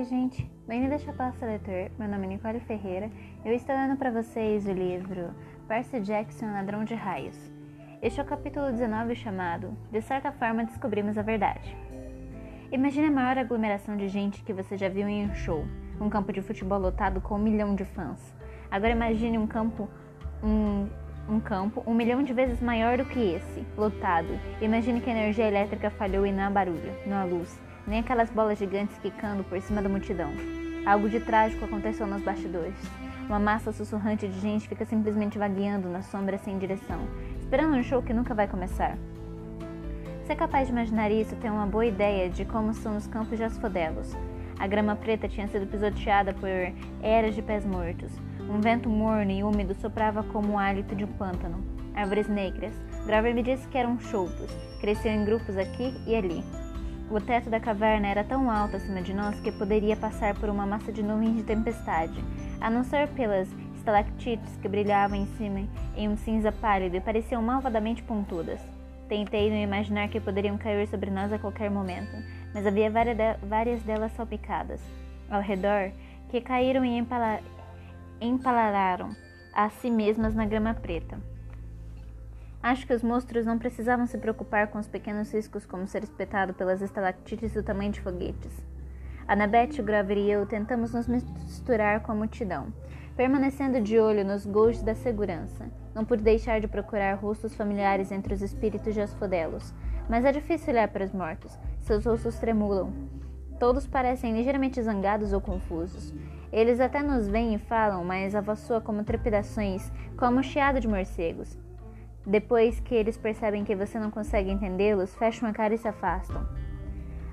Oi, gente. Bem-vindo a Chapasta Leitor. Meu nome é Nicole Ferreira. Eu estou lendo para vocês o livro Percy Jackson, Ladrão de Raios. Este é o capítulo 19 chamado De certa forma descobrimos a verdade. Imagine a maior aglomeração de gente que você já viu em um show, um campo de futebol lotado com um milhão de fãs. Agora imagine um campo um, um campo um milhão de vezes maior do que esse, lotado. Imagine que a energia elétrica falhou e não há barulho, não há luz nem aquelas bolas gigantes quicando por cima da multidão. Algo de trágico aconteceu nos bastidores. Uma massa sussurrante de gente fica simplesmente vagueando na sombra sem direção, esperando um show que nunca vai começar. Se é capaz de imaginar isso, tem uma boa ideia de como são os campos de asfodelos. A grama preta tinha sido pisoteada por eras de pés mortos. Um vento morno e úmido soprava como o hálito de um pântano. Árvores negras. Grover me disse que eram choupos. Cresciam em grupos aqui e ali. O teto da caverna era tão alto acima de nós que poderia passar por uma massa de nuvens de tempestade, a não ser pelas estalactites que brilhavam em cima em um cinza pálido e pareciam malvadamente pontudas. Tentei não imaginar que poderiam cair sobre nós a qualquer momento, mas havia várias delas salpicadas ao redor que caíram e empalararam a si mesmas na grama preta. Acho que os monstros não precisavam se preocupar com os pequenos riscos como ser espetado pelas estalactites do tamanho de foguetes. Annabeth, Grover e eu tentamos nos misturar com a multidão, permanecendo de olho nos gols da segurança. Não pude deixar de procurar rostos familiares entre os espíritos de Asfodelos, mas é difícil olhar para os mortos. Seus rostos tremulam. Todos parecem ligeiramente zangados ou confusos. Eles até nos veem e falam, mas a voz soa como trepidações, como um chiado de morcegos. Depois que eles percebem que você não consegue entendê-los, fecham a cara e se afastam.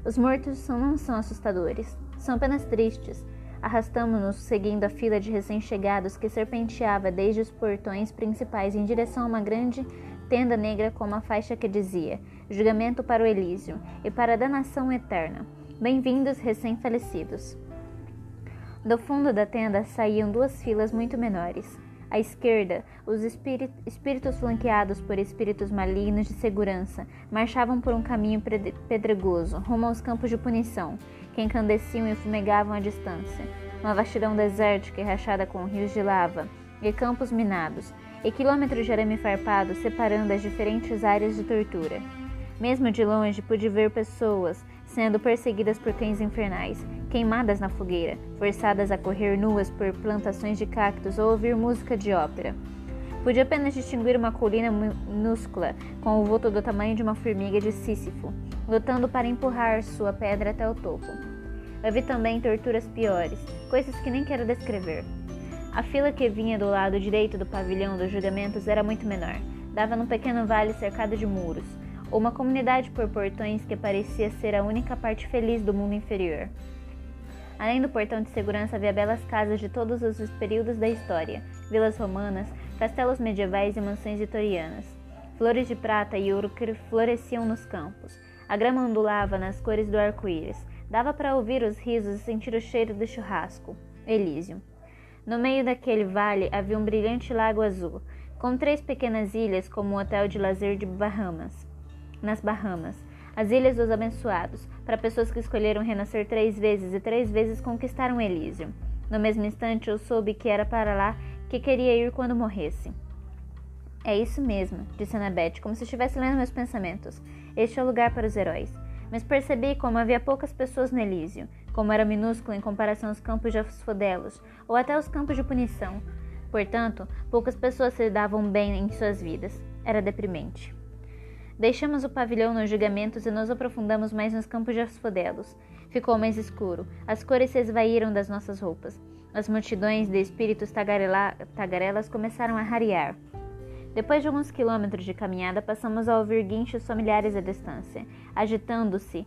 Os mortos não são assustadores, são apenas tristes. Arrastamos-nos seguindo a fila de recém-chegados que serpenteava desde os portões principais em direção a uma grande tenda negra com uma faixa que dizia: Julgamento para o Elísio e para a danação eterna. Bem-vindos, recém-falecidos. Do fundo da tenda saíam duas filas muito menores. À esquerda, os espíritos flanqueados por espíritos malignos de segurança marchavam por um caminho pedregoso, rumo aos campos de punição, que encandeciam e fumegavam à distância. Uma vastidão desértica e rachada com rios de lava e campos minados, e quilômetros de arame farpado separando as diferentes áreas de tortura. Mesmo de longe pude ver pessoas sendo perseguidas por cães infernais, queimadas na fogueira, forçadas a correr nuas por plantações de cactos ou ouvir música de ópera. Pude apenas distinguir uma colina minúscula, com o vulto do tamanho de uma formiga de Sísifo, lutando para empurrar sua pedra até o topo. Vi também torturas piores, coisas que nem quero descrever. A fila que vinha do lado direito do pavilhão dos julgamentos era muito menor. Dava num pequeno vale cercado de muros, uma comunidade por portões que parecia ser a única parte feliz do mundo inferior. Além do portão de segurança, havia belas casas de todos os períodos da história: vilas romanas, castelos medievais e mansões vitorianas. Flores de prata e ouro floresciam nos campos. A grama ondulava nas cores do arco-íris. Dava para ouvir os risos e sentir o cheiro do churrasco. Elísio. No meio daquele vale havia um brilhante lago azul, com três pequenas ilhas como um hotel de lazer de Bahamas nas Bahamas, as Ilhas dos Abençoados, para pessoas que escolheram renascer três vezes e três vezes conquistaram Elísio. No mesmo instante, eu soube que era para lá que queria ir quando morresse. É isso mesmo, disse Annabeth, como se estivesse lendo meus pensamentos. Este é o lugar para os heróis. Mas percebi como havia poucas pessoas no Elísio, como era minúsculo em comparação aos campos de Asfodelos, ou até os campos de punição. Portanto, poucas pessoas se davam bem em suas vidas. Era deprimente. Deixamos o pavilhão nos julgamentos e nos aprofundamos mais nos campos de asfodelos. Ficou mais escuro. As cores se esvaíram das nossas roupas. As multidões de espíritos tagarelas começaram a rarear. Depois de alguns quilômetros de caminhada, passamos a ouvir guinchos familiares à distância. Agitando-se,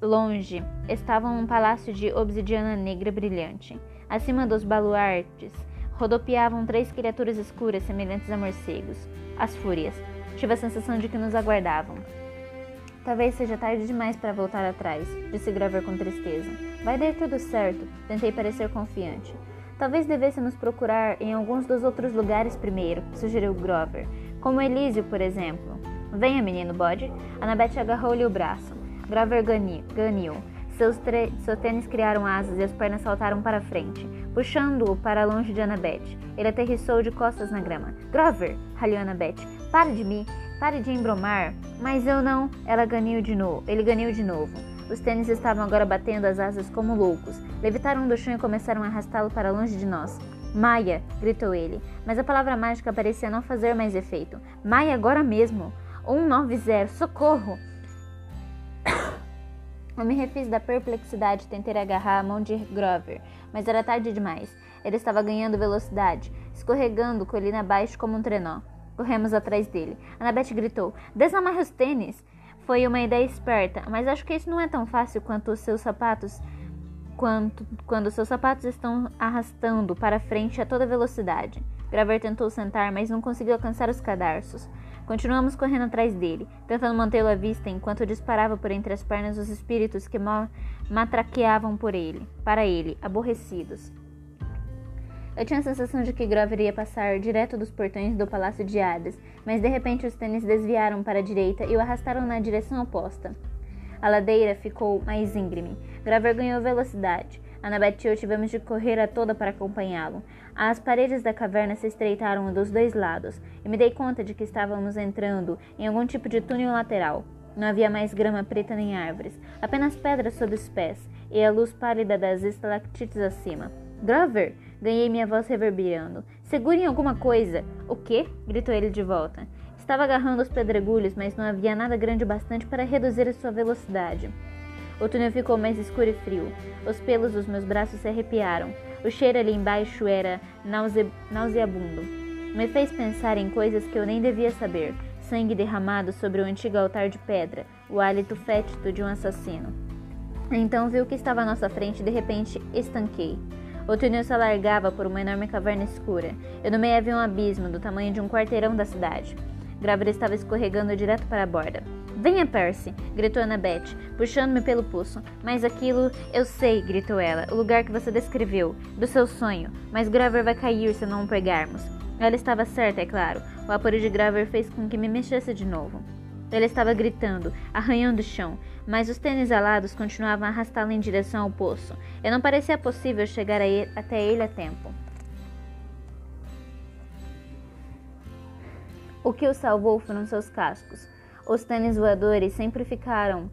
longe, estava um palácio de obsidiana negra brilhante. Acima dos baluartes, rodopiavam três criaturas escuras semelhantes a morcegos. As fúrias. Tive a sensação de que nos aguardavam. Talvez seja tarde demais para voltar atrás, disse Grover com tristeza. Vai dar tudo certo, tentei parecer confiante. Talvez devêssemos procurar em alguns dos outros lugares primeiro, sugeriu Grover, como Elísio, por exemplo. Venha, menino bode. Annabeth agarrou-lhe o braço. Grover ganiu. Seus, seus tênis criaram asas e as pernas saltaram para frente, puxando-o para longe de Annabeth. Ele aterrissou de costas na grama. Grover! ralhou Annabeth. Pare de mim! Pare de embromar! Mas eu não! Ela ganhou de novo. Ele ganhou de novo. Os tênis estavam agora batendo as asas como loucos. Levitaram do chão e começaram a arrastá-lo para longe de nós. Maia! gritou ele. Mas a palavra mágica parecia não fazer mais efeito. Maia, agora mesmo! 190, socorro! Eu me refiz da perplexidade e tentei agarrar a mão de Grover, mas era tarde demais. Ele estava ganhando velocidade, escorregando colina abaixo como um trenó. Corremos atrás dele. Annabeth gritou: Desamarre os tênis! Foi uma ideia esperta, mas acho que isso não é tão fácil quanto os seus sapatos quanto quando seus sapatos estão arrastando para frente a toda velocidade. Graver tentou sentar, mas não conseguiu alcançar os cadarços. Continuamos correndo atrás dele, tentando mantê-lo à vista enquanto disparava por entre as pernas os espíritos que matraqueavam por ele, para ele, aborrecidos. Eu tinha a sensação de que Grover ia passar direto dos portões do Palácio de Hades, mas de repente os tênis desviaram para a direita e o arrastaram na direção oposta. A ladeira ficou mais íngreme. Grover ganhou velocidade. Annabeth e eu tivemos de correr a toda para acompanhá-lo. As paredes da caverna se estreitaram dos dois lados, e me dei conta de que estávamos entrando em algum tipo de túnel lateral. Não havia mais grama preta nem árvores, apenas pedras sob os pés e a luz pálida das estalactites acima. Grover! Ganhei minha voz reverberando. Segurem alguma coisa! O quê? gritou ele de volta. Estava agarrando os pedregulhos, mas não havia nada grande bastante para reduzir a sua velocidade. O túnel ficou mais escuro e frio. Os pelos dos meus braços se arrepiaram. O cheiro ali embaixo era nause... nauseabundo. Me fez pensar em coisas que eu nem devia saber. Sangue derramado sobre o antigo altar de pedra, o hálito fétido de um assassino. Então vi o que estava à nossa frente e de repente estanquei. O túnel se alargava por uma enorme caverna escura, e no meio havia um abismo do tamanho de um quarteirão da cidade. Grávida estava escorregando direto para a borda. Venha, Percy! gritou Annabeth, puxando-me pelo pulso. Mas aquilo eu sei, gritou ela, o lugar que você descreveu, do seu sonho. Mas Graver vai cair se não o pegarmos. Ela estava certa, é claro. O apuro de Graver fez com que me mexesse de novo. Ele estava gritando, arranhando o chão, mas os tênis alados continuavam a arrastá-lo em direção ao poço, e não parecia possível chegar até ele a tempo. O que o salvou foram seus cascos. Os tênis voadores sempre ficaram,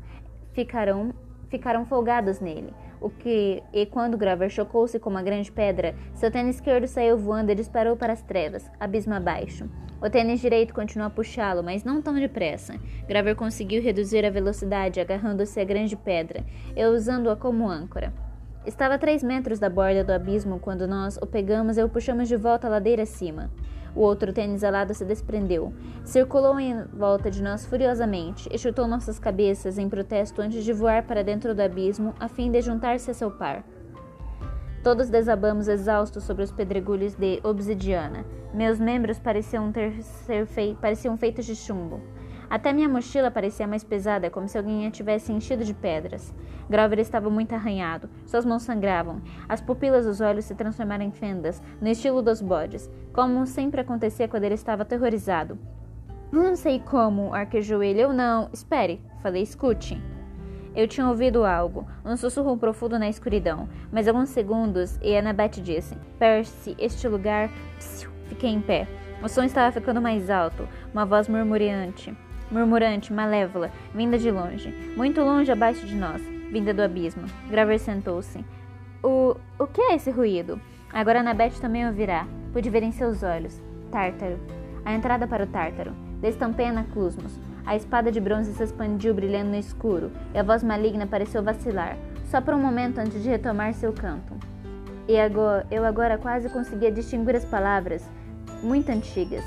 ficaram, ficaram folgados nele. O que, e quando Grover chocou-se com uma grande pedra, seu tênis esquerdo saiu voando e disparou para as trevas, abismo abaixo. O tênis direito continuou a puxá-lo, mas não tão depressa. Grover conseguiu reduzir a velocidade agarrando-se à grande pedra e usando-a como âncora. Estava a três metros da borda do abismo quando nós o pegamos e o puxamos de volta a ladeira acima. O outro tênis alado se desprendeu. Circulou em volta de nós furiosamente e chutou nossas cabeças em protesto antes de voar para dentro do abismo a fim de juntar-se a seu par. Todos desabamos exaustos sobre os pedregulhos de obsidiana. Meus membros pareciam, ter, fei, pareciam feitos de chumbo. Até minha mochila parecia mais pesada, como se alguém a tivesse enchido de pedras. Grover estava muito arranhado, suas mãos sangravam, as pupilas dos olhos se transformaram em fendas, no estilo dos bodes, como sempre acontecia quando ele estava aterrorizado. Não sei como, arquejou ele. Eu não. Espere, falei, escute. Eu tinha ouvido algo, um sussurro profundo na escuridão, mas alguns segundos e Annabeth disse: Percy, este lugar. Psiu, fiquei em pé. O som estava ficando mais alto, uma voz murmurante murmurante, malévola, vinda de longe, muito longe abaixo de nós, vinda do abismo. Graver sentou-se. O, o que é esse ruído? Agora Anabete também ouvirá. Pude ver em seus olhos. Tártaro. A entrada para o Tártaro. Destampena Clusmos. A espada de bronze se expandiu brilhando no escuro, e a voz maligna pareceu vacilar, só por um momento antes de retomar seu canto. E agora, eu agora quase conseguia distinguir as palavras, muito antigas,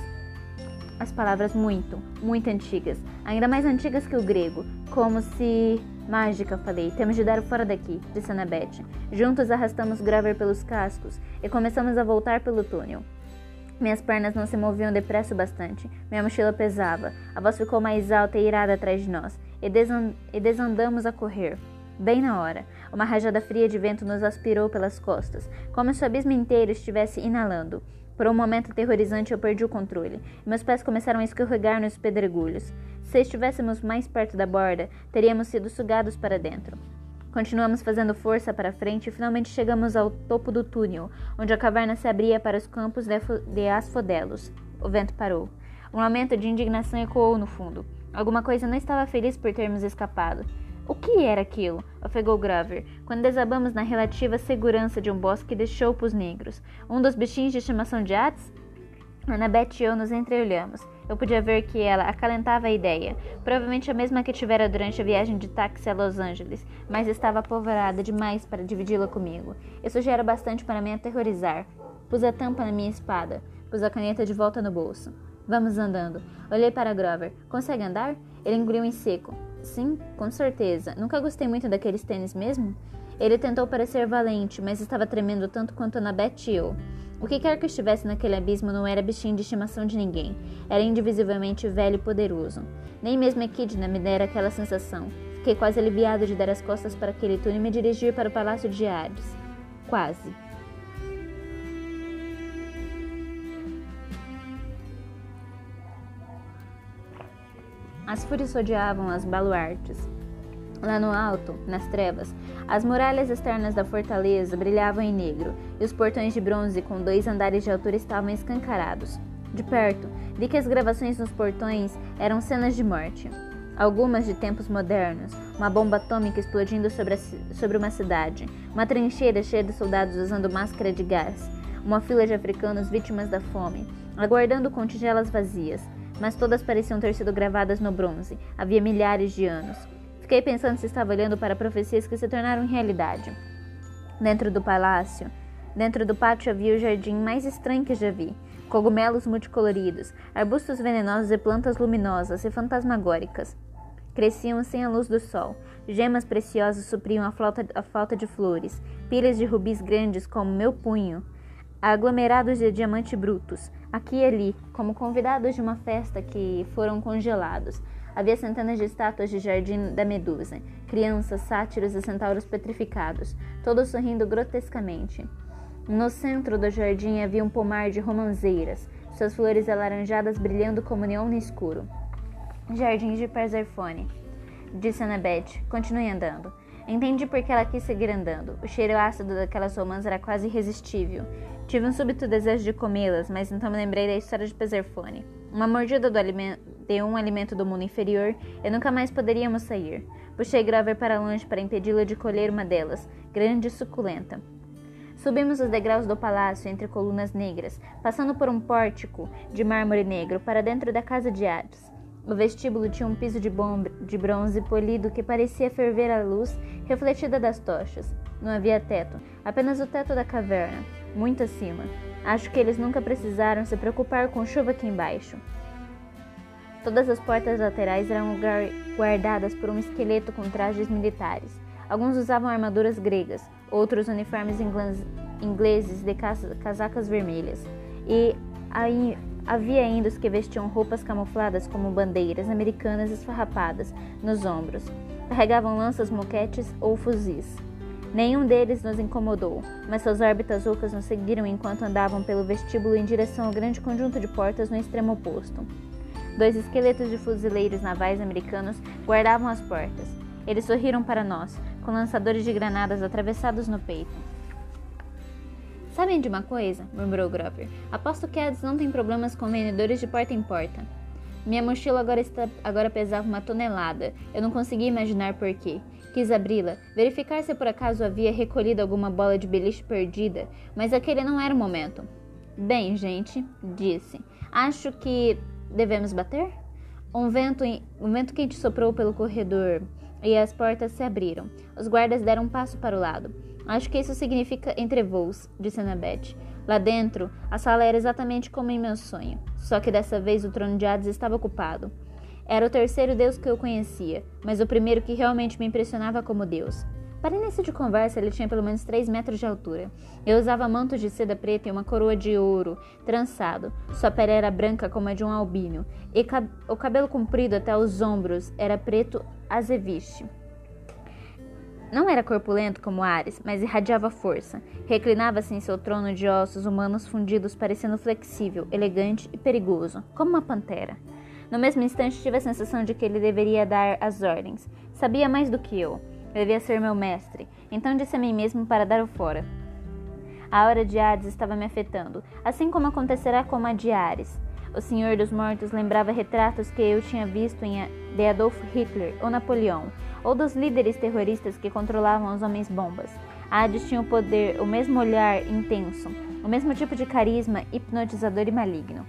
as palavras muito, muito antigas, ainda mais antigas que o grego, como se. Mágica, falei, temos de dar fora daqui, disse Annabeth. Juntos arrastamos Graver pelos cascos e começamos a voltar pelo túnel. Minhas pernas não se moviam depressa o bastante, minha mochila pesava, a voz ficou mais alta e irada atrás de nós, e, desand e desandamos a correr. Bem na hora, uma rajada fria de vento nos aspirou pelas costas, como se o abismo inteiro estivesse inalando. Por um momento aterrorizante eu perdi o controle. Meus pés começaram a escorregar nos pedregulhos. Se estivéssemos mais perto da borda, teríamos sido sugados para dentro. Continuamos fazendo força para frente e finalmente chegamos ao topo do túnel, onde a caverna se abria para os campos de asfodelos. O vento parou. Um lamento de indignação ecoou no fundo. Alguma coisa não estava feliz por termos escapado. O que era aquilo? ofegou Grover, quando desabamos na relativa segurança de um bosque de choupos negros. Um dos bichinhos de estimação de Ates? Annabeth e eu nos entreolhamos. Eu podia ver que ela acalentava a ideia, provavelmente a mesma que tivera durante a viagem de táxi a Los Angeles, mas estava apavorada demais para dividi-la comigo. Isso já era bastante para me aterrorizar. Pus a tampa na minha espada, pus a caneta de volta no bolso. Vamos andando. Olhei para Grover. Consegue andar? Ele engoliu em seco. Sim, com certeza. Nunca gostei muito daqueles tênis mesmo. Ele tentou parecer valente, mas estava tremendo tanto quanto Annabeth e eu. O que quer que estivesse naquele abismo não era bichinho de estimação de ninguém. Era indivisivelmente velho e poderoso. Nem mesmo Equidna me dera aquela sensação. Fiquei quase aliviado de dar as costas para aquele túnel e me dirigir para o palácio de Hades. Quase. As fúrias rodeavam as baluartes. Lá no alto, nas trevas, as muralhas externas da fortaleza brilhavam em negro e os portões de bronze com dois andares de altura estavam escancarados. De perto, vi que as gravações nos portões eram cenas de morte. Algumas de tempos modernos, uma bomba atômica explodindo sobre, a, sobre uma cidade, uma trincheira cheia de soldados usando máscara de gás, uma fila de africanos vítimas da fome, aguardando com tigelas vazias, mas todas pareciam ter sido gravadas no bronze, havia milhares de anos. Fiquei pensando se estava olhando para profecias que se tornaram realidade. Dentro do palácio, dentro do pátio havia o jardim mais estranho que já vi. Cogumelos multicoloridos, arbustos venenosos e plantas luminosas e fantasmagóricas. Cresciam sem a luz do sol. Gemas preciosas supriam a, falta de flores. Pilhas de rubis grandes como meu punho. Aglomerados de diamante brutos, aqui e ali, como convidados de uma festa que foram congelados. Havia centenas de estátuas de jardim da Medusa, crianças, sátiros e centauros petrificados, todos sorrindo grotescamente. No centro do jardim havia um pomar de romanzeiras, suas flores alaranjadas brilhando como neon no escuro. Jardim de Persephone, disse Annabeth. Continue andando. Entendi por que ela quis seguir andando. O cheiro ácido daquelas romãs era quase irresistível. Tive um súbito desejo de comê-las, mas então me lembrei da história de Persephone. Uma mordida de um alimento do mundo inferior e nunca mais poderíamos sair. Puxei Grover para longe para impedi-lo de colher uma delas, grande e suculenta. Subimos os degraus do palácio entre colunas negras, passando por um pórtico de mármore negro para dentro da casa de Hades. O vestíbulo tinha um piso de, de bronze polido que parecia ferver a luz refletida das tochas. Não havia teto, apenas o teto da caverna, muito acima. Acho que eles nunca precisaram se preocupar com chuva aqui embaixo. Todas as portas laterais eram guardadas por um esqueleto com trajes militares. Alguns usavam armaduras gregas, outros uniformes ingleses de casacas vermelhas. E aí Havia ainda os que vestiam roupas camufladas como bandeiras americanas esfarrapadas nos ombros. Carregavam lanças, moquetes ou fuzis. Nenhum deles nos incomodou, mas suas órbitas ocas nos seguiram enquanto andavam pelo vestíbulo em direção ao grande conjunto de portas no extremo oposto. Dois esqueletos de fuzileiros navais americanos guardavam as portas. Eles sorriram para nós, com lançadores de granadas atravessados no peito. Sabem de uma coisa? murmurou Grover. Aposto que Eds não tem problemas com vendedores de porta em porta. Minha mochila agora, está, agora pesava uma tonelada. Eu não conseguia imaginar por quê. Quis abri-la, verificar se por acaso havia recolhido alguma bola de beliche perdida, mas aquele não era o momento. Bem, gente, disse. Acho que devemos bater? Um vento, um vento quente soprou pelo corredor e as portas se abriram. Os guardas deram um passo para o lado. Acho que isso significa entrevoos, disse Annabeth. Lá dentro, a sala era exatamente como em meu sonho, só que dessa vez o trono de Hades estava ocupado. Era o terceiro deus que eu conhecia, mas o primeiro que realmente me impressionava como deus. Para início de conversa, ele tinha pelo menos 3 metros de altura. Eu usava mantos de seda preta e uma coroa de ouro, trançado. Sua pele era branca como a de um albino, e cab o cabelo comprido até os ombros era preto azeviche. Não era corpulento como Ares, mas irradiava força. Reclinava-se em seu trono de ossos humanos fundidos, parecendo flexível, elegante e perigoso, como uma pantera. No mesmo instante, tive a sensação de que ele deveria dar as ordens. Sabia mais do que eu. Devia ser meu mestre. Então disse a mim mesmo para dar o fora. A hora de Hades estava me afetando, assim como acontecerá com a de Ares. O Senhor dos Mortos lembrava retratos que eu tinha visto em de Adolf Hitler ou Napoleão, ou dos líderes terroristas que controlavam os homens-bombas. Hades tinha o poder, o mesmo olhar intenso, o mesmo tipo de carisma hipnotizador e maligno.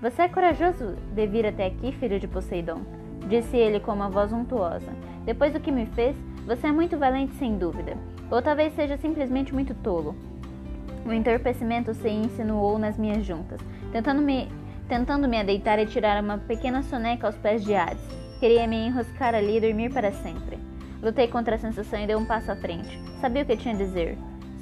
Você é corajoso de vir até aqui, filho de Poseidon, disse ele com uma voz untuosa. Depois do que me fez, você é muito valente sem dúvida, ou talvez seja simplesmente muito tolo. O entorpecimento se insinuou nas minhas juntas, tentando me, tentando me deitar e tirar uma pequena soneca aos pés de Hades. Queria me enroscar ali e dormir para sempre. Lutei contra a sensação e dei um passo à frente. Sabia o que tinha a dizer.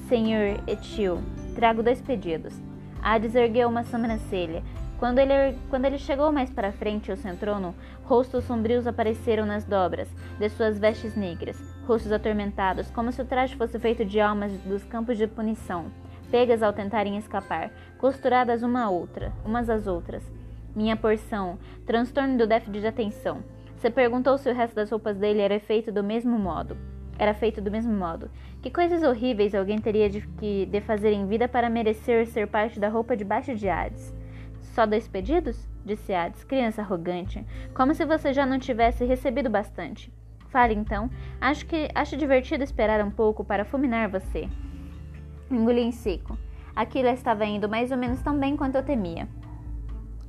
Senhor Etil, trago dois pedidos. Hades ergueu uma sobrancelha. Quando ele, quando ele chegou mais para frente ao centrono, rostos sombrios apareceram nas dobras de suas vestes negras, rostos atormentados, como se o traje fosse feito de almas dos campos de punição, pegas ao tentarem escapar, costuradas uma a outra, umas às outras. Minha porção, transtorno do déficit de atenção. Você perguntou se o resto das roupas dele era feito do mesmo modo. Era feito do mesmo modo. Que coisas horríveis alguém teria de, que, fazer em vida para merecer ser parte da roupa debaixo de Hades? Só dois pedidos? Disse Hades, criança arrogante, como se você já não tivesse recebido bastante. Fale então. Acho que acho divertido esperar um pouco para fulminar você. Engoli em seco. Aquilo estava indo mais ou menos tão bem quanto eu temia.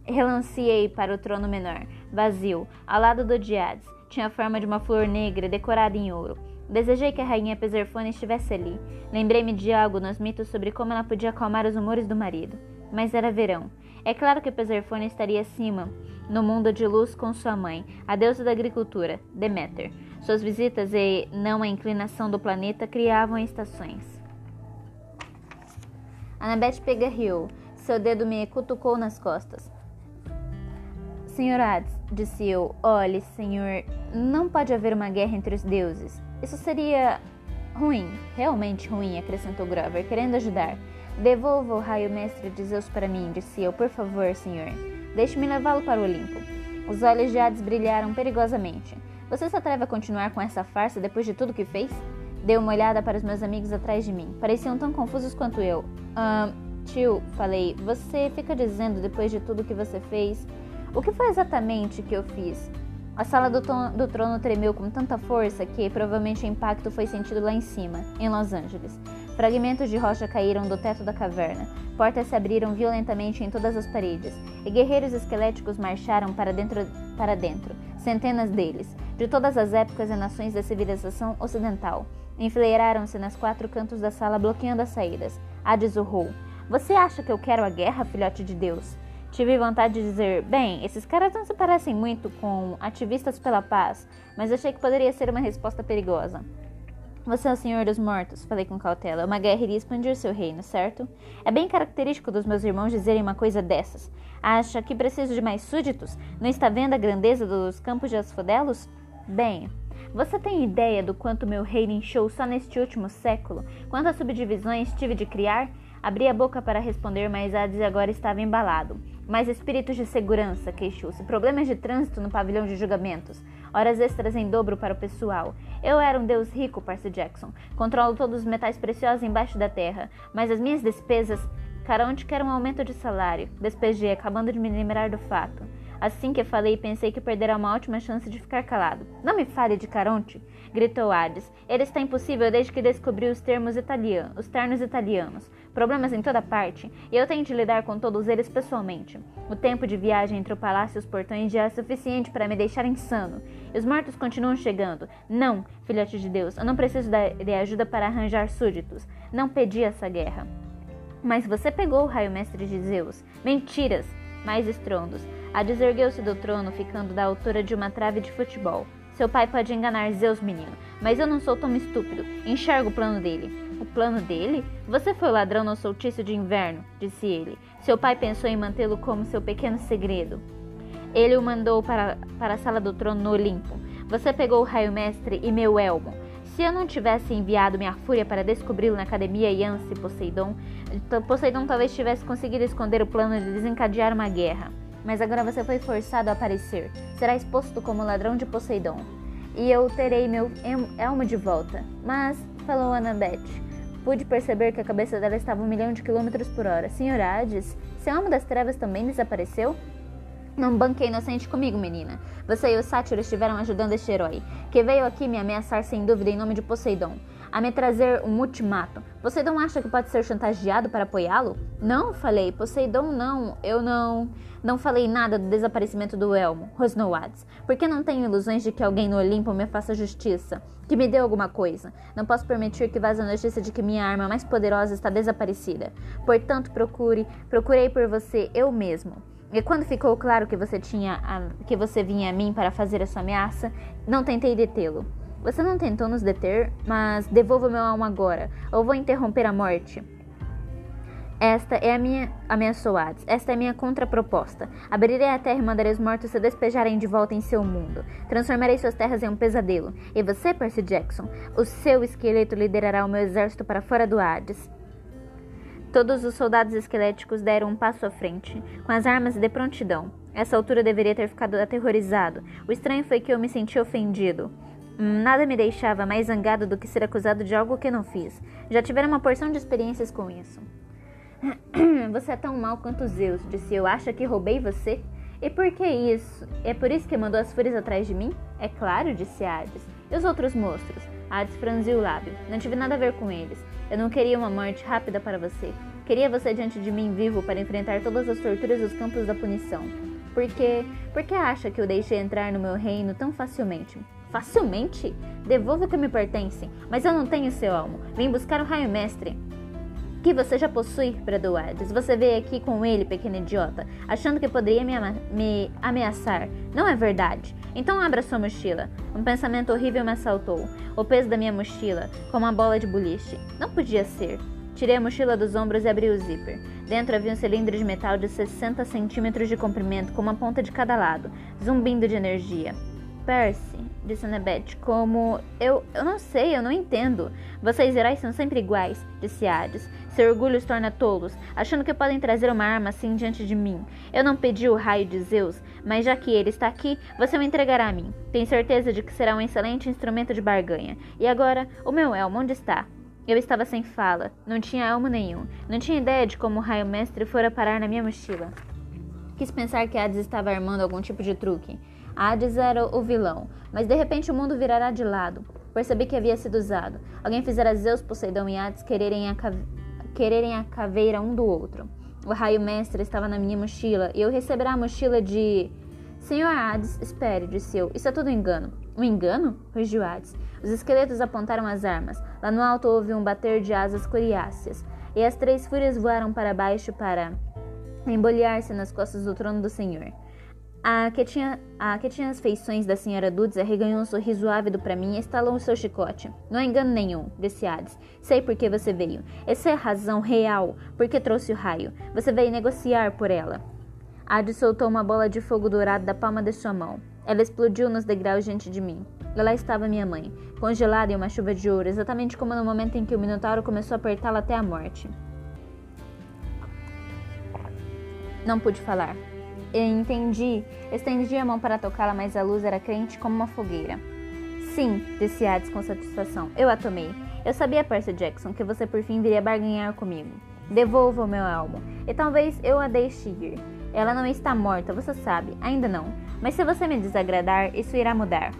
Relanciei para o trono menor, vazio, ao lado do Diades. Tinha a forma de uma flor negra decorada em ouro. Desejei que a rainha Peserfone estivesse ali. Lembrei-me de algo nos mitos sobre como ela podia acalmar os humores do marido. Mas era verão. É claro que Peserfone estaria acima, no mundo de luz com sua mãe, a deusa da agricultura, Deméter. Suas visitas e não a inclinação do planeta criavam estações. Annabeth pegarriou. Seu dedo me cutucou nas costas. Senhor Hades, disse eu, olhe, senhor, não pode haver uma guerra entre os deuses. Isso seria ruim, realmente ruim, acrescentou Grover, querendo ajudar. Devolva o raio mestre de Zeus para mim, disse eu, por favor, senhor. Deixe-me levá-lo para o Olimpo. Os olhos de Hades brilharam perigosamente. Você se atreve a continuar com essa farsa depois de tudo que fez? Dei uma olhada para os meus amigos atrás de mim. Pareciam tão confusos quanto eu. Ah, tio, falei, você fica dizendo depois de tudo que você fez o que foi exatamente que eu fiz? A sala do, do, trono tremeu com tanta força que provavelmente o impacto foi sentido lá em cima, em Los Angeles. Fragmentos de rocha caíram do teto da caverna, portas se abriram violentamente em todas as paredes, e guerreiros esqueléticos marcharam para dentro, para dentro, centenas deles, de todas as épocas e nações da civilização ocidental. Enfileiraram-se nas quatro cantos da sala, bloqueando as saídas. Hades urrou: Você acha que eu quero a guerra, filhote de Deus? Tive vontade de dizer: bem, esses caras não se parecem muito com ativistas pela paz, mas achei que poderia ser uma resposta perigosa. Você é o senhor dos mortos, falei com cautela. Uma guerra iria expandir seu reino, certo? É bem característico dos meus irmãos dizerem uma coisa dessas. Acha que preciso de mais súditos? Não está vendo a grandeza dos campos de asfodelos? Bem, você tem ideia do quanto meu reino inchou só neste último século? Quantas subdivisões tive de criar? Abri a boca para responder, mas Hades agora estava embalado. Mais espíritos de segurança, queixou-se. Problemas de trânsito no pavilhão de julgamentos. Horas extras em dobro para o pessoal. Eu era um deus rico, Percy Jackson. Controlo todos os metais preciosos embaixo da terra. Mas as minhas despesas... Caronte quer um aumento de salário. Despejei, acabando de me lembrar do fato. Assim que falei, pensei que perderá uma ótima chance de ficar calado. Não me fale de Caronte, gritou Hades. Ele está impossível desde que descobriu os termos italianos, os ternos italianos. Problemas em toda parte, e eu tenho de lidar com todos eles pessoalmente. O tempo de viagem entre o palácio e os portões já é suficiente para me deixar insano. E os mortos continuam chegando. Não, filhote de Deus, eu não preciso de ajuda para arranjar súditos. Não pedi essa guerra. Mas você pegou o raio mestre de Zeus. Mentiras! Mais estrondos. Hades ergueu-se do trono, ficando da altura de uma trave de futebol. Seu pai pode enganar Zeus, menino, mas eu não sou tão estúpido. Enxergo o plano dele. O plano dele? Você foi ladrão no soltício de inverno, disse ele. Seu pai pensou em mantê-lo como seu pequeno segredo. Ele o mandou para, para a sala do trono no Olimpo. Você pegou o raio mestre e meu elmo. Se eu não tivesse enviado minha fúria para descobri-lo na academia Yance Poseidon, Poseidon talvez tivesse conseguido esconder o plano de desencadear uma guerra. Mas agora você foi forçado a aparecer. Será exposto como ladrão de Poseidon. e eu terei meu elmo de volta. Mas, falou Annabeth, pude perceber que a cabeça dela estava um milhão de quilômetros por hora. Senhor Hades, seu alma das trevas também desapareceu? Não banque inocente comigo, menina. Você e o sátiro estiveram ajudando este herói, que veio aqui me ameaçar sem dúvida em nome de Poseidon, a me trazer um ultimato. Poseidon acha que pode ser chantageado para apoiá-lo? Não, falei. Poseidon não. Eu não. Não falei nada do desaparecimento do elmo, rosnou Hades. Porque não tenho ilusões de que alguém no Olimpo me faça justiça, que me dê alguma coisa. Não posso permitir que vaze a notícia de que minha arma mais poderosa está desaparecida. Portanto, procure, procurei por você eu mesmo. E quando ficou claro que você tinha a, que você vinha a mim para fazer essa ameaça, não tentei detê-lo. Você não tentou nos deter, mas devolva meu alma agora, ou vou interromper a morte. Esta é a minha ameaçou Hades. Esta é a minha contraproposta. Abrirei a terra e mandarei os mortos se despejarem de volta em seu mundo. Transformarei suas terras em um pesadelo. E você, Percy Jackson, o seu esqueleto liderará o meu exército para fora do Hades. Todos os soldados esqueléticos deram um passo à frente, com as armas de prontidão. Essa altura deveria ter ficado aterrorizado. O estranho foi que eu me senti ofendido. Nada me deixava mais zangado do que ser acusado de algo que não fiz. Já tivera uma porção de experiências com isso. Você é tão mal quanto Zeus, disse eu. Acha que roubei você? E por que isso? É por isso que mandou as fúrias atrás de mim? É claro, disse Hades. E os outros monstros? Hades franziu o lábio. Não tive nada a ver com eles. Eu não queria uma morte rápida para você. Queria você diante de mim vivo para enfrentar todas as torturas dos campos da punição. Por que? Por que acha que eu deixei entrar no meu reino tão facilmente? Facilmente? Devolva o que me pertence, mas eu não tenho seu almo. Vim buscar o raio mestre. Que você já possui, Hades. Você veio aqui com ele, pequeno idiota, achando que poderia me, me ameaçar. Não é verdade. Então abra sua mochila. Um pensamento horrível me assaltou. O peso da minha mochila, como uma bola de boliche. Não podia ser. Tirei a mochila dos ombros e abri o zíper. Dentro havia um cilindro de metal de 60 centímetros de comprimento, com uma ponta de cada lado, zumbindo de energia. Percy, disse Annabeth, como. Eu, eu não sei, eu não entendo. Vocês heróis são sempre iguais, disse Hades. Seu orgulho os torna tolos, achando que podem trazer uma arma assim diante de mim. Eu não pedi o raio de Zeus, mas já que ele está aqui, você o entregará a mim. Tenho certeza de que será um excelente instrumento de barganha. E agora, o meu elmo, onde está? Eu estava sem fala, não tinha elmo nenhum, não tinha ideia de como o raio mestre fora parar na minha mochila. Quis pensar que Hades estava armando algum tipo de truque. Hades era o vilão, mas de repente o mundo virará de lado. Percebi que havia sido usado. Alguém fizera Zeus, Poseidon e Hades quererem a, quererem a caveira um do outro. O raio mestre estava na minha mochila e eu receberá a mochila de. Senhor Hades, espere, disse eu. Isso é tudo engano. Um engano? rugiu Hades. Os esqueletos apontaram as armas. Lá no alto houve um bater de asas coriáceas. E as três fúrias voaram para baixo para embolhar-se nas costas do trono do Senhor. A que, tinha, a que tinha as feições da senhora Dudza reganhou um sorriso ávido para mim e estalou o seu chicote. Não há engano nenhum, disse Hades. Sei por que você veio. Essa é a razão real por que trouxe o raio. Você veio negociar por ela. Hades soltou uma bola de fogo dourado da palma de sua mão. Ela explodiu nos degraus diante de mim. Lá estava minha mãe, congelada em uma chuva de ouro, exatamente como no momento em que o Minotauro começou a apertá-la até a morte. Não pude falar. Entendi. Estendi a mão para tocá-la, mas a luz era quente como uma fogueira. Sim, disse Hades com satisfação. Eu a tomei. Eu sabia, Percy Jackson, que você por fim viria barganhar comigo. Devolva o meu elmo. E talvez eu a deixe ir. Ela não está morta, você sabe. Ainda não. Mas se você me desagradar, isso irá mudar.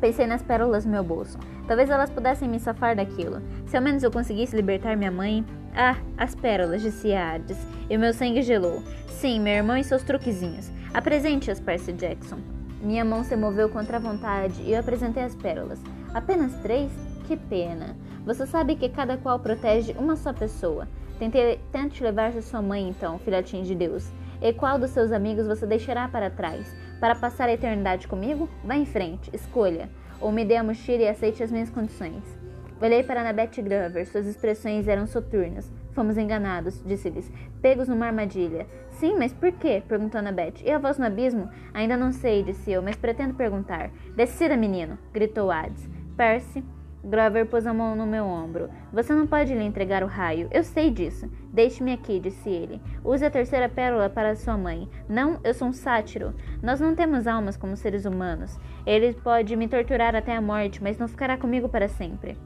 Pensei nas pérolas no meu bolso. Talvez elas pudessem me safar daquilo. Se ao menos eu conseguisse libertar minha mãe. Ah, as pérolas, disse Hades, e meu sangue gelou. Sim, meu irmão e seus truquezinhos. Apresente-as, Percy Jackson. Minha mão se moveu contra a vontade e eu apresentei as pérolas. Apenas três? Que pena. Você sabe que cada qual protege uma só pessoa. Tente, tente levar sua mãe, então, filhotinho de Deus. E qual dos seus amigos você deixará para trás? Para passar a eternidade comigo? Vá em frente, escolha. Ou me dê a mochila e aceite as minhas condições. Olhei para Annabeth Grover, suas expressões eram soturnas. Fomos enganados, disse-lhes, pegos numa armadilha. Sim, mas por quê? perguntou Annabeth. E a voz no abismo? Ainda não sei, disse eu, mas pretendo perguntar. Decida, menino, gritou Hades. Percy Grover pôs a mão no meu ombro. Você não pode lhe entregar o raio. Eu sei disso. Deixe-me aqui, disse ele. Use a terceira pérola para sua mãe. Não, eu sou um sátiro. Nós não temos almas como seres humanos. Ele pode me torturar até a morte, mas não ficará comigo para sempre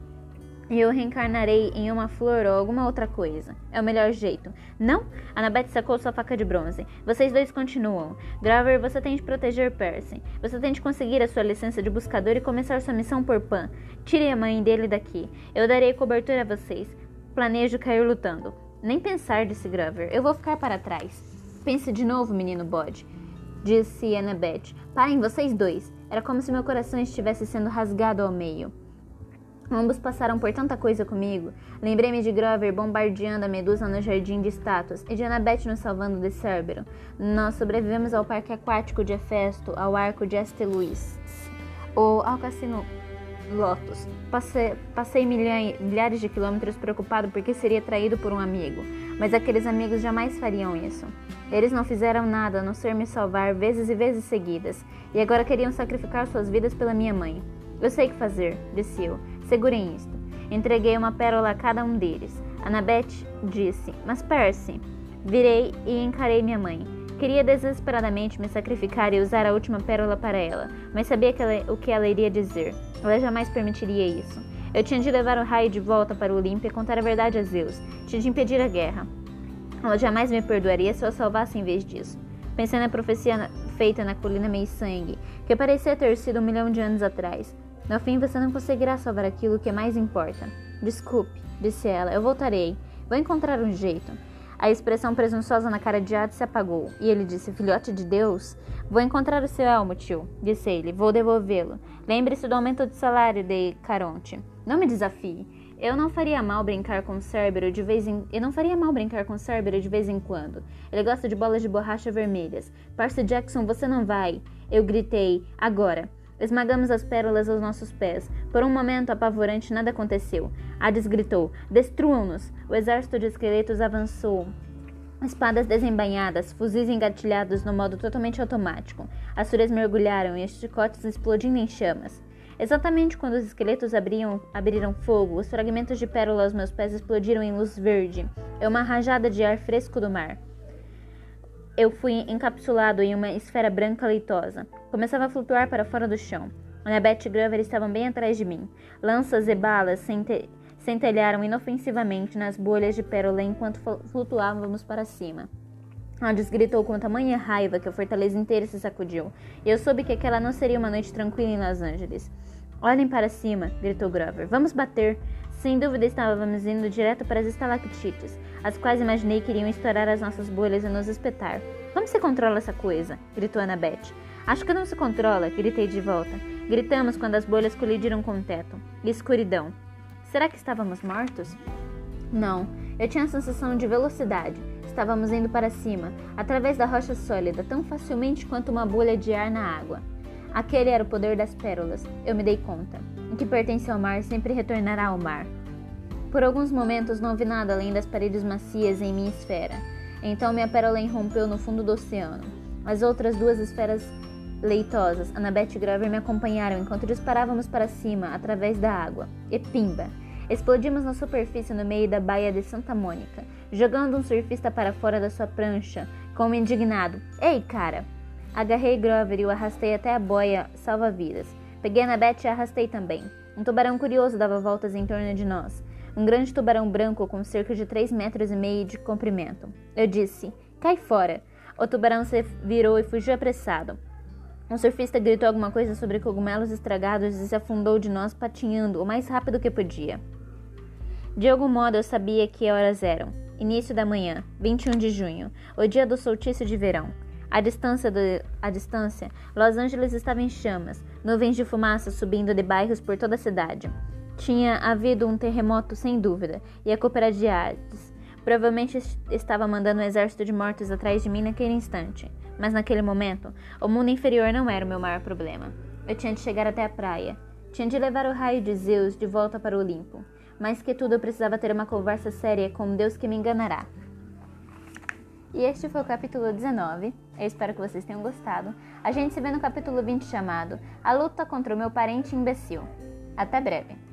eu reencarnarei em uma flor ou alguma outra coisa. É o melhor jeito. Não? Annabeth sacou sua faca de bronze. Vocês dois continuam. Graver, você tem de proteger Percy. Você tem de conseguir a sua licença de buscador e começar sua missão por Pan. Tire a mãe dele daqui. Eu darei cobertura a vocês. Planejo cair lutando. Nem pensar, disse Graver. Eu vou ficar para trás. Pense de novo, menino bode. Disse Annabeth. Parem, vocês dois. Era como se meu coração estivesse sendo rasgado ao meio. Ambos passaram por tanta coisa comigo. Lembrei-me de Grover bombardeando a Medusa no jardim de estátuas e de Annabeth nos salvando de Cérbero. Nós sobrevivemos ao parque aquático de Hefesto, ao arco de Esteluis, ou ao cassino Lotus. Passei, passei milhares de quilômetros preocupado porque seria traído por um amigo, mas aqueles amigos jamais fariam isso. Eles não fizeram nada a não ser me salvar vezes e vezes seguidas, e agora queriam sacrificar suas vidas pela minha mãe. Eu sei o que fazer, disse eu. Segurem isto. Entreguei uma pérola a cada um deles. Annabeth disse: Mas Percy. Virei e encarei minha mãe. Queria desesperadamente me sacrificar e usar a última pérola para ela, mas sabia que ela, o que ela iria dizer. Ela jamais permitiria isso. Eu tinha de levar o raio de volta para o Olimpo e contar a verdade a Zeus. Tinha de impedir a guerra. Ela jamais me perdoaria se eu a salvasse em vez disso. Pensei na profecia feita na colina Meio Sangue, que parecia ter sido um milhão de anos atrás. No fim, você não conseguirá salvar aquilo que mais importa. Desculpe, disse ela, eu voltarei. Vou encontrar um jeito. A expressão presunçosa na cara de Ad se apagou, e ele disse: Filhote de Deus? Vou encontrar o seu elmo, tio, disse ele. Vou devolvê-lo. Lembre-se do aumento de salário de Caronte. Não me desafie. Eu não faria mal brincar com Cérbero de vez em Eu não faria mal brincar com Cérbero de vez em quando. Ele gosta de bolas de borracha vermelhas. Parse Jackson, você não vai. Eu gritei. Agora. Esmagamos as pérolas aos nossos pés. Por um momento apavorante, nada aconteceu. Hades gritou: Destruam-nos! O exército de esqueletos avançou. Espadas desembainhadas, fuzis engatilhados no modo totalmente automático. As fúrias mergulharam e os chicotes explodindo em chamas. Exatamente quando os esqueletos abriam, abriram fogo, os fragmentos de pérola aos meus pés explodiram em luz verde. É uma rajada de ar fresco do mar. Eu fui encapsulado em uma esfera branca leitosa. Começava a flutuar para fora do chão. Annabeth e Grover estavam bem atrás de mim. Lanças e balas cente centelharam inofensivamente nas bolhas de pérola enquanto flutuávamos para cima. Aldous gritou com tamanha raiva que a fortaleza inteira se sacudiu, e eu soube que aquela não seria uma noite tranquila em Los Angeles. Olhem para cima, gritou Grover. Vamos bater. Sem dúvida estávamos indo direto para as estalactites, as quais imaginei que iriam estourar as nossas bolhas e nos espetar. Como se controla essa coisa? gritou Annabeth. Acho que não se controla, gritei de volta. Gritamos quando as bolhas colidiram com o teto. E escuridão. Será que estávamos mortos? Não, eu tinha a sensação de velocidade. Estávamos indo para cima, através da rocha sólida, tão facilmente quanto uma bolha de ar na água. Aquele era o poder das pérolas, eu me dei conta. O que pertence ao mar sempre retornará ao mar. Por alguns momentos não vi nada além das paredes macias em minha esfera. Então minha pérola irrompeu no fundo do oceano. As outras duas esferas leitosas, Annabeth e Grover, me acompanharam enquanto disparávamos para cima através da água. E pimba! Explodimos na superfície no meio da baía de Santa Mônica, jogando um surfista para fora da sua prancha, como indignado: Ei, cara! Agarrei Grover e o arrastei até a boia salva-vidas. Peguei Annabeth e arrastei também. Um tubarão curioso dava voltas em torno de nós. Um grande tubarão branco com cerca de 3 metros e meio de comprimento. Eu disse: Cai fora! O tubarão se virou e fugiu apressado. Um surfista gritou alguma coisa sobre cogumelos estragados e se afundou de nós patinhando o mais rápido que podia. De algum modo eu sabia que horas eram. Início da manhã, 21 de junho, o dia do solstício de verão. À distância, do, distância, Los Angeles estava em chamas, nuvens de fumaça subindo de bairros por toda a cidade. Tinha havido um terremoto sem dúvida, e a culpa era de Hades. Provavelmente estava mandando um exército de mortos atrás de mim naquele instante. Mas naquele momento, o mundo inferior não era o meu maior problema. Eu tinha de chegar até a praia. Tinha de levar o raio de Zeus de volta para o Olimpo. Mais que tudo, eu precisava ter uma conversa séria com Deus que me enganará. E este foi o capítulo 19. Eu espero que vocês tenham gostado. A gente se vê no capítulo 20 chamado A Luta contra o Meu Parente Imbecil. Até breve!